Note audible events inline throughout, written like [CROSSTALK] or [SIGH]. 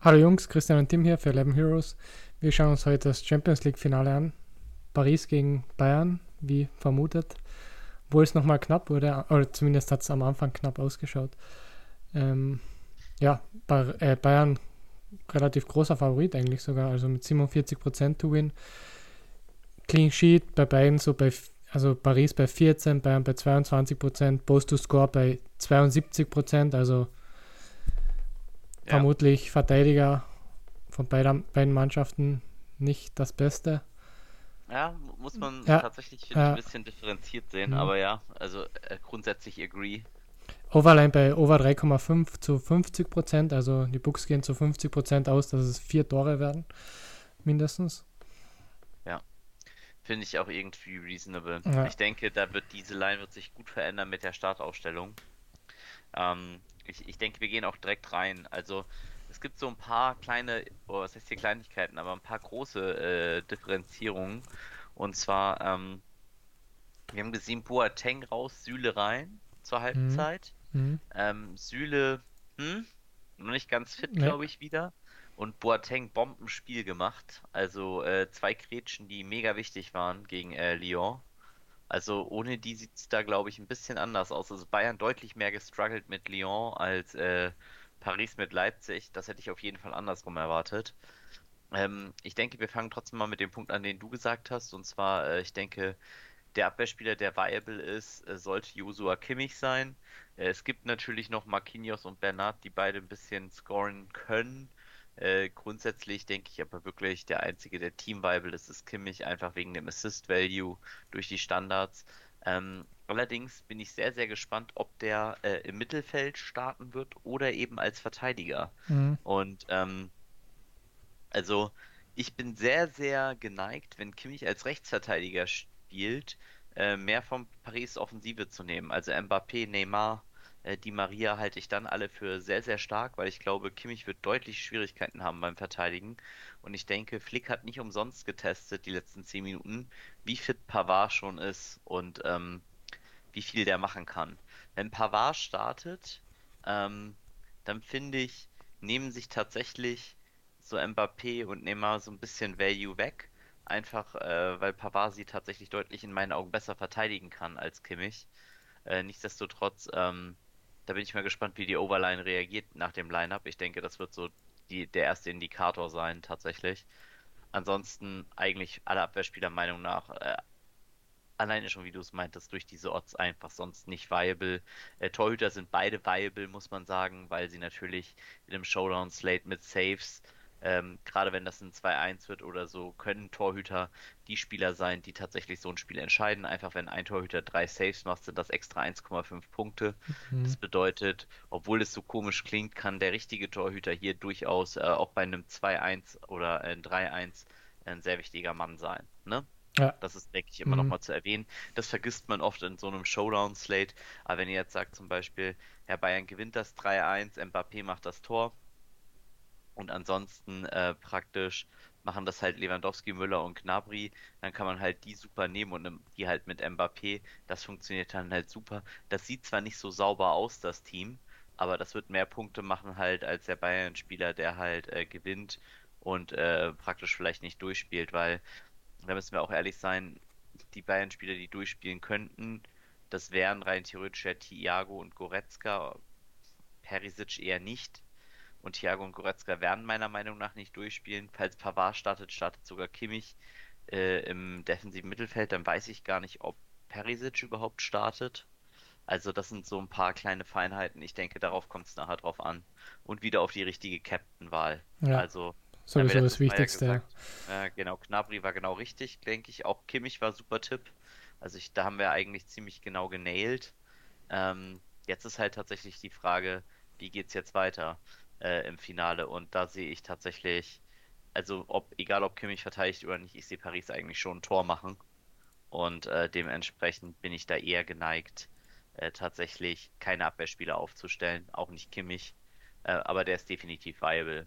Hallo Jungs, Christian und Tim hier für 11 Heroes. Wir schauen uns heute das Champions League Finale an. Paris gegen Bayern, wie vermutet. Wo es nochmal knapp wurde, oder zumindest hat es am Anfang knapp ausgeschaut. Ähm, ja, äh, Bayern relativ großer Favorit eigentlich sogar, also mit 47% to win. Clean Sheet bei beiden so bei, also Paris bei 14, Bayern bei 22%, Post to Score bei 72%, also ja. vermutlich Verteidiger von beiden, beiden Mannschaften nicht das Beste. Ja, muss man ja, tatsächlich ja. ein bisschen differenziert sehen, mhm. aber ja, also äh, grundsätzlich agree. Overline bei Over 3,5 zu 50 Prozent, also die Books gehen zu 50 Prozent aus, dass es vier Tore werden, mindestens. Ja, finde ich auch irgendwie reasonable. Ja. Ich denke, da wird diese Line wird sich gut verändern mit der Startaufstellung. Ähm, ich, ich denke, wir gehen auch direkt rein. Also es gibt so ein paar kleine, oh, was heißt hier Kleinigkeiten, aber ein paar große äh, Differenzierungen. Und zwar, ähm, wir haben gesehen, Boateng raus, Süle rein zur Halbzeit. Mhm. mhm. Ähm, Süle, hm, noch nicht ganz fit, nee. glaube ich, wieder. Und Boateng Bombenspiel gemacht. Also äh, zwei Grätschen, die mega wichtig waren gegen äh, Lyon. Also ohne die sieht es da, glaube ich, ein bisschen anders aus. Also Bayern deutlich mehr gestruggelt mit Lyon als äh, Paris mit Leipzig. Das hätte ich auf jeden Fall andersrum erwartet. Ähm, ich denke, wir fangen trotzdem mal mit dem Punkt an, den du gesagt hast. Und zwar, äh, ich denke, der Abwehrspieler, der viable ist, äh, sollte Josua Kimmich sein. Äh, es gibt natürlich noch Marquinhos und Bernard, die beide ein bisschen scoren können. Äh, grundsätzlich denke ich aber wirklich, der einzige, der Team-Viable ist, ist Kimmich, einfach wegen dem Assist-Value durch die Standards. Ähm, allerdings bin ich sehr, sehr gespannt, ob der äh, im Mittelfeld starten wird oder eben als Verteidiger. Mhm. Und ähm, also ich bin sehr, sehr geneigt, wenn Kimmich als Rechtsverteidiger spielt, äh, mehr von Paris Offensive zu nehmen. Also Mbappé, Neymar, die Maria halte ich dann alle für sehr, sehr stark, weil ich glaube, Kimmich wird deutlich Schwierigkeiten haben beim Verteidigen. Und ich denke, Flick hat nicht umsonst getestet die letzten 10 Minuten, wie fit Pavard schon ist und ähm, wie viel der machen kann. Wenn Pavard startet, ähm, dann finde ich, nehmen sich tatsächlich so Mbappé und Neymar so ein bisschen Value weg. Einfach, äh, weil Pavard sie tatsächlich deutlich in meinen Augen besser verteidigen kann als Kimmich. Äh, nichtsdestotrotz ähm, da bin ich mal gespannt, wie die Overline reagiert nach dem Lineup. Ich denke, das wird so die, der erste Indikator sein, tatsächlich. Ansonsten eigentlich alle Abwehrspieler Meinung nach äh, alleine schon, wie du es meintest, durch diese Odds einfach sonst nicht viable. Äh, Torhüter sind beide viable, muss man sagen, weil sie natürlich in einem Showdown-Slate mit Saves ähm, Gerade wenn das ein 2-1 wird oder so, können Torhüter die Spieler sein, die tatsächlich so ein Spiel entscheiden. Einfach wenn ein Torhüter drei Saves macht, sind das extra 1,5 Punkte. Mhm. Das bedeutet, obwohl es so komisch klingt, kann der richtige Torhüter hier durchaus äh, auch bei einem 2-1 oder ein 3-1 ein sehr wichtiger Mann sein. Ne? Ja. Das ist, denke ich, immer mhm. nochmal zu erwähnen. Das vergisst man oft in so einem Showdown-Slate. Aber wenn ihr jetzt sagt zum Beispiel, Herr Bayern gewinnt das 3-1, Mbappé macht das Tor, und ansonsten äh, praktisch machen das halt Lewandowski, Müller und Gnabry. Dann kann man halt die super nehmen und die halt mit Mbappé. Das funktioniert dann halt super. Das sieht zwar nicht so sauber aus, das Team, aber das wird mehr Punkte machen halt als der Bayern-Spieler, der halt äh, gewinnt und äh, praktisch vielleicht nicht durchspielt, weil da müssen wir auch ehrlich sein, die Bayern-Spieler, die durchspielen könnten, das wären rein theoretisch ja Thiago und Goretzka, Perisic eher nicht und Thiago und Goretzka werden meiner Meinung nach nicht durchspielen. Falls Pavard startet, startet sogar Kimmich äh, im defensiven Mittelfeld. Dann weiß ich gar nicht, ob Perisic überhaupt startet. Also das sind so ein paar kleine Feinheiten. Ich denke, darauf kommt es nachher drauf an. Und wieder auf die richtige Captain-Wahl. Ja, also sowieso das Wichtigste. Ja, gesagt, äh, genau, Knabri war genau richtig, denke ich. Auch Kimmich war super Tipp. Also ich, da haben wir eigentlich ziemlich genau genailt. Ähm, jetzt ist halt tatsächlich die Frage, wie geht's jetzt weiter? Äh, im Finale. Und da sehe ich tatsächlich, also ob, egal ob Kimmich verteidigt oder nicht, ich sehe Paris eigentlich schon ein Tor machen. Und äh, dementsprechend bin ich da eher geneigt, äh, tatsächlich keine Abwehrspieler aufzustellen, auch nicht Kimmich. Äh, aber der ist definitiv viable.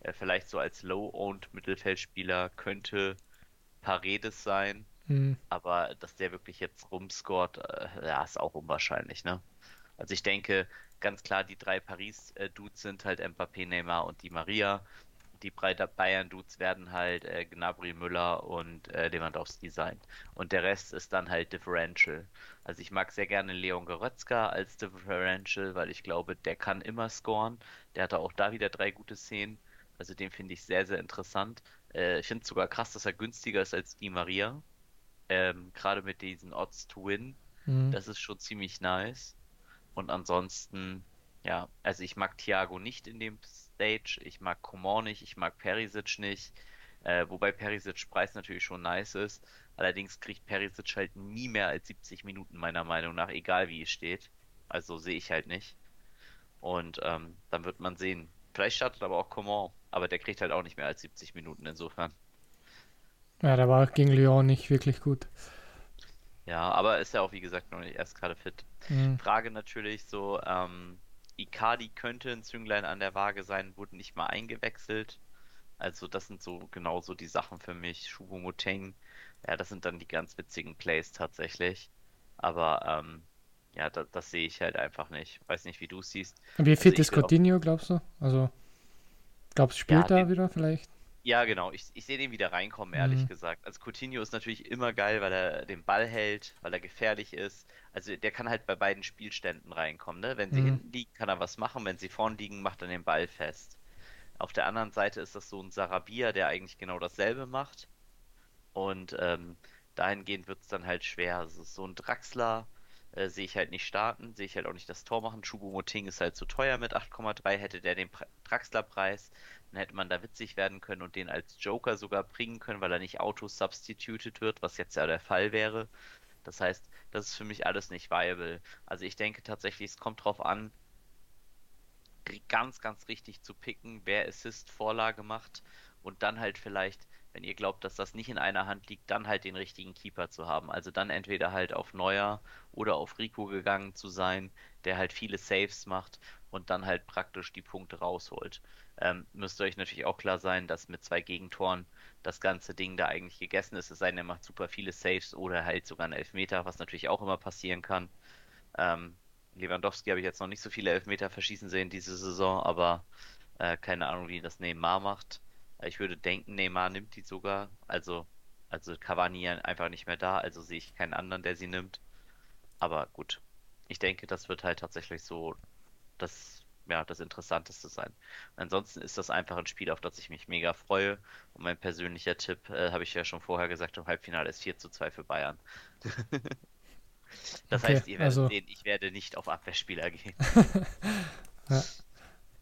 Äh, vielleicht so als Low-Owned Mittelfeldspieler könnte Paredes sein. Mhm. Aber dass der wirklich jetzt rumscored, äh, ja, ist auch unwahrscheinlich, ne? Also ich denke, ganz klar die drei Paris-Dudes sind halt Mbappé, Neymar und die Maria. Die Bayern-Dudes werden halt äh, Gnabry, Müller und äh, Lewandowski sein. Und der Rest ist dann halt Differential. Also ich mag sehr gerne Leon Goretzka als Differential, weil ich glaube, der kann immer scoren. Der hatte auch da wieder drei gute Szenen. Also den finde ich sehr, sehr interessant. Äh, ich finde es sogar krass, dass er günstiger ist als die Maria. Ähm, Gerade mit diesen Odds to Win. Mhm. Das ist schon ziemlich nice. Und ansonsten, ja, also ich mag Thiago nicht in dem Stage, ich mag Coman nicht, ich mag Perisic nicht. Äh, wobei Perisic Preis natürlich schon nice ist. Allerdings kriegt Perisic halt nie mehr als 70 Minuten, meiner Meinung nach, egal wie es steht. Also sehe ich halt nicht. Und ähm, dann wird man sehen. Vielleicht startet aber auch Coman, aber der kriegt halt auch nicht mehr als 70 Minuten insofern. Ja, der war gegen Lyon nicht wirklich gut. Ja, aber ist ja auch, wie gesagt, noch nicht erst gerade fit. Mhm. Frage natürlich so, ähm, Icardi könnte ein Zünglein an der Waage sein, wurde nicht mal eingewechselt. Also das sind so genau so die Sachen für mich. Shubo Moteng, ja, das sind dann die ganz witzigen Plays tatsächlich. Aber ähm, ja, da, das sehe ich halt einfach nicht. Weiß nicht, wie du es siehst. Wie also fit ist Coutinho, glaubst du? Also, glaubst du, spielt ja, er wieder vielleicht? Ja, genau. Ich, ich sehe den wieder reinkommen, ehrlich mhm. gesagt. Also Coutinho ist natürlich immer geil, weil er den Ball hält, weil er gefährlich ist. Also der kann halt bei beiden Spielständen reinkommen. Ne? Wenn sie mhm. hinten liegen, kann er was machen. Wenn sie vorn liegen, macht er den Ball fest. Auf der anderen Seite ist das so ein Sarabia, der eigentlich genau dasselbe macht. Und ähm, dahingehend wird es dann halt schwer. Also so ein Draxler äh, sehe ich halt nicht starten, sehe ich halt auch nicht das Tor machen. Choupo-Moting ist halt zu teuer mit 8,3. Hätte der den Draxler-Preis, dann hätte man da witzig werden können und den als Joker sogar bringen können, weil er nicht auto-substituted wird, was jetzt ja der Fall wäre. Das heißt, das ist für mich alles nicht viable. Also ich denke tatsächlich, es kommt drauf an, ganz, ganz richtig zu picken, wer Assist-Vorlage macht und dann halt vielleicht, wenn ihr glaubt, dass das nicht in einer Hand liegt, dann halt den richtigen Keeper zu haben. Also dann entweder halt auf Neuer oder auf Rico gegangen zu sein, der halt viele Saves macht und dann halt praktisch die Punkte rausholt ähm, müsste euch natürlich auch klar sein, dass mit zwei Gegentoren das ganze Ding da eigentlich gegessen ist. Es sei denn, er macht super viele Saves oder halt sogar einen Elfmeter, was natürlich auch immer passieren kann. Ähm, Lewandowski habe ich jetzt noch nicht so viele Elfmeter verschießen sehen diese Saison, aber äh, keine Ahnung, wie das Neymar macht. Ich würde denken, Neymar nimmt die sogar. Also, also Cavani einfach nicht mehr da, also sehe ich keinen anderen, der sie nimmt. Aber gut, ich denke, das wird halt tatsächlich so das ja, das Interessanteste sein. ansonsten ist das einfach ein Spiel, auf das ich mich mega freue. Und mein persönlicher Tipp, äh, habe ich ja schon vorher gesagt, im Halbfinale ist 4 zu 2 für Bayern. [LAUGHS] das okay, heißt, ihr werdet also... sehen, ich werde nicht auf Abwehrspieler gehen. [LAUGHS] ja.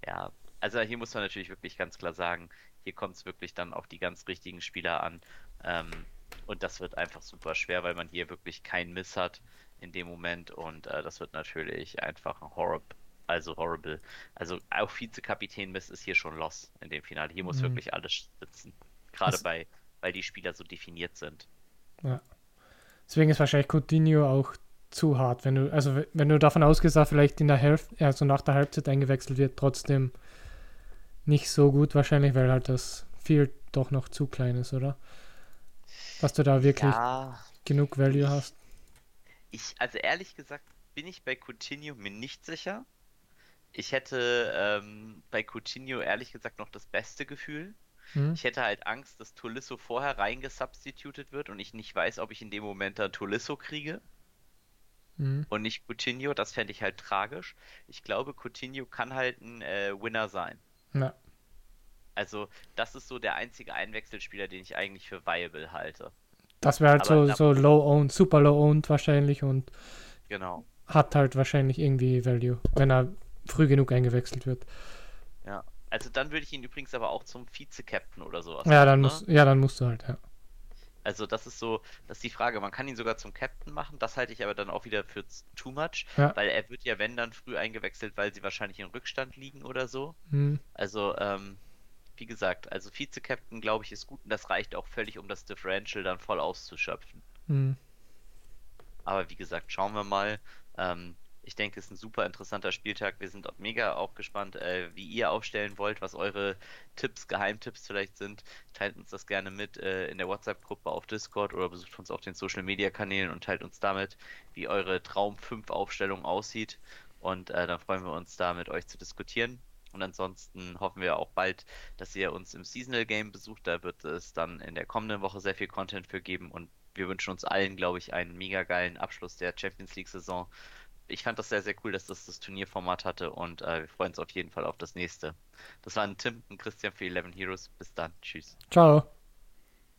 ja, also hier muss man natürlich wirklich ganz klar sagen, hier kommt es wirklich dann auf die ganz richtigen Spieler an. Ähm, und das wird einfach super schwer, weil man hier wirklich keinen Miss hat in dem Moment. Und äh, das wird natürlich einfach ein Horror also horrible. Also auch Vizekapitän Mist ist hier schon los in dem Finale. Hier muss mhm. wirklich alles sitzen. Gerade bei, weil die Spieler so definiert sind. Ja. Deswegen ist wahrscheinlich Coutinho auch zu hart, wenn du, also wenn du davon ausgehst, dass vielleicht in der Hälfte, also nach der Halbzeit eingewechselt wird, trotzdem nicht so gut wahrscheinlich, weil halt das Field doch noch zu klein ist, oder? Dass du da wirklich ja, genug Value ich, hast. Ich, also ehrlich gesagt, bin ich bei Coutinho mir nicht sicher. Ich hätte ähm, bei Coutinho ehrlich gesagt noch das beste Gefühl. Hm. Ich hätte halt Angst, dass Tolisso vorher reingesubstituted wird und ich nicht weiß, ob ich in dem Moment dann Tolisso kriege. Hm. Und nicht Coutinho, das fände ich halt tragisch. Ich glaube, Coutinho kann halt ein äh, Winner sein. Ja. Also, das ist so der einzige Einwechselspieler, den ich eigentlich für viable halte. Das wäre halt Aber so, so low-owned, super low-owned wahrscheinlich und genau. hat halt wahrscheinlich irgendwie Value, wenn er früh genug eingewechselt wird. Ja, also dann würde ich ihn übrigens aber auch zum Vize-Captain oder sowas. Ja, dann ne? muss, ja, dann musst du halt, ja. Also das ist so, das ist die Frage. Man kann ihn sogar zum Captain machen. Das halte ich aber dann auch wieder für too much, ja. weil er wird ja wenn dann früh eingewechselt, weil sie wahrscheinlich in Rückstand liegen oder so. Hm. Also ähm, wie gesagt, also Vize-Captain glaube ich ist gut und das reicht auch völlig, um das Differential dann voll auszuschöpfen. Hm. Aber wie gesagt, schauen wir mal. Ähm, ich denke, es ist ein super interessanter Spieltag. Wir sind mega auch gespannt, äh, wie ihr aufstellen wollt, was eure Tipps, Geheimtipps vielleicht sind. Teilt uns das gerne mit äh, in der WhatsApp-Gruppe auf Discord oder besucht uns auf den Social-Media-Kanälen und teilt uns damit, wie eure Traum 5 Aufstellung aussieht. Und äh, dann freuen wir uns da mit euch zu diskutieren. Und ansonsten hoffen wir auch bald, dass ihr uns im Seasonal Game besucht. Da wird es dann in der kommenden Woche sehr viel Content für geben. Und wir wünschen uns allen, glaube ich, einen mega geilen Abschluss der Champions League Saison. Ich fand das sehr, sehr cool, dass das das Turnierformat hatte und äh, wir freuen uns auf jeden Fall auf das nächste. Das waren Tim und Christian für 11 Heroes. Bis dann. Tschüss. Ciao.